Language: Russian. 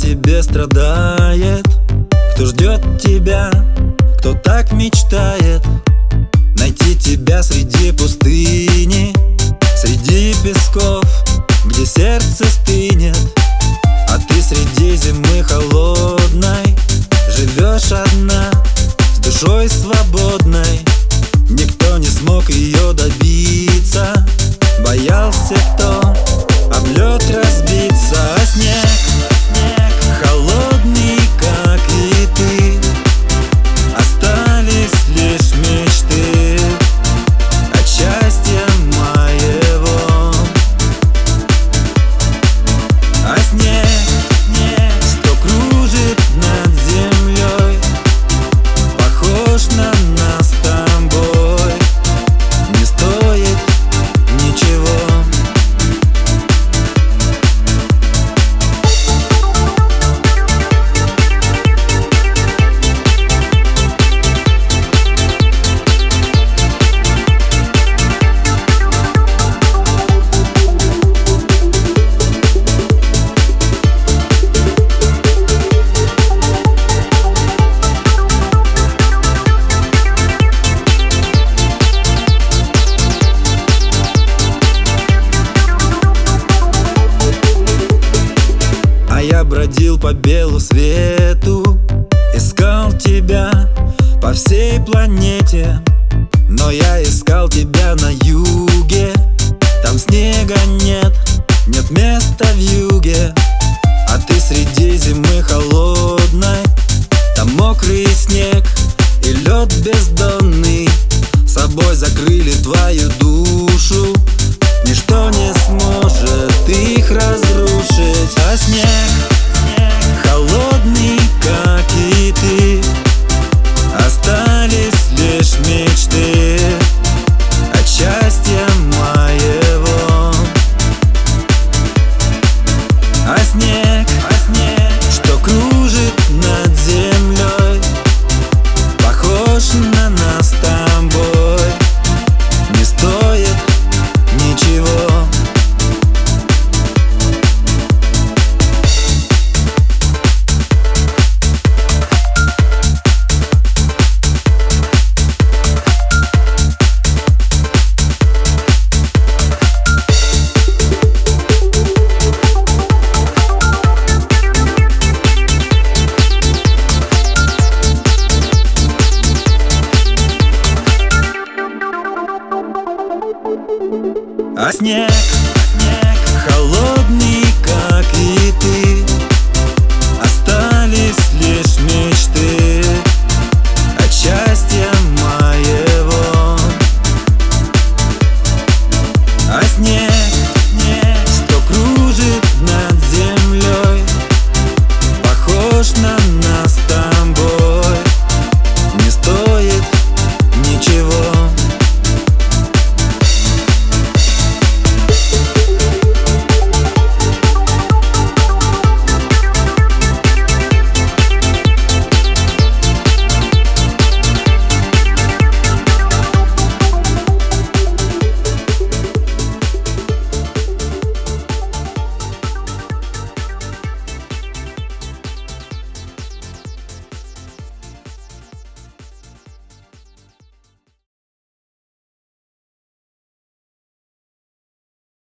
тебе страдает Кто ждет тебя, кто так мечтает. Найти тебя среди пустыни Среди песков, где сердце стынет. А ты среди зимы холодной Живешь одна, с душой свободной. Никто не смог ее добиться Боялся кто бродил по белу свету Искал тебя по всей планете. Но я искал тебя на юге Там снега нет, нет места в юге. А ты среди зимы холодной снег, снег холодный, как и ты.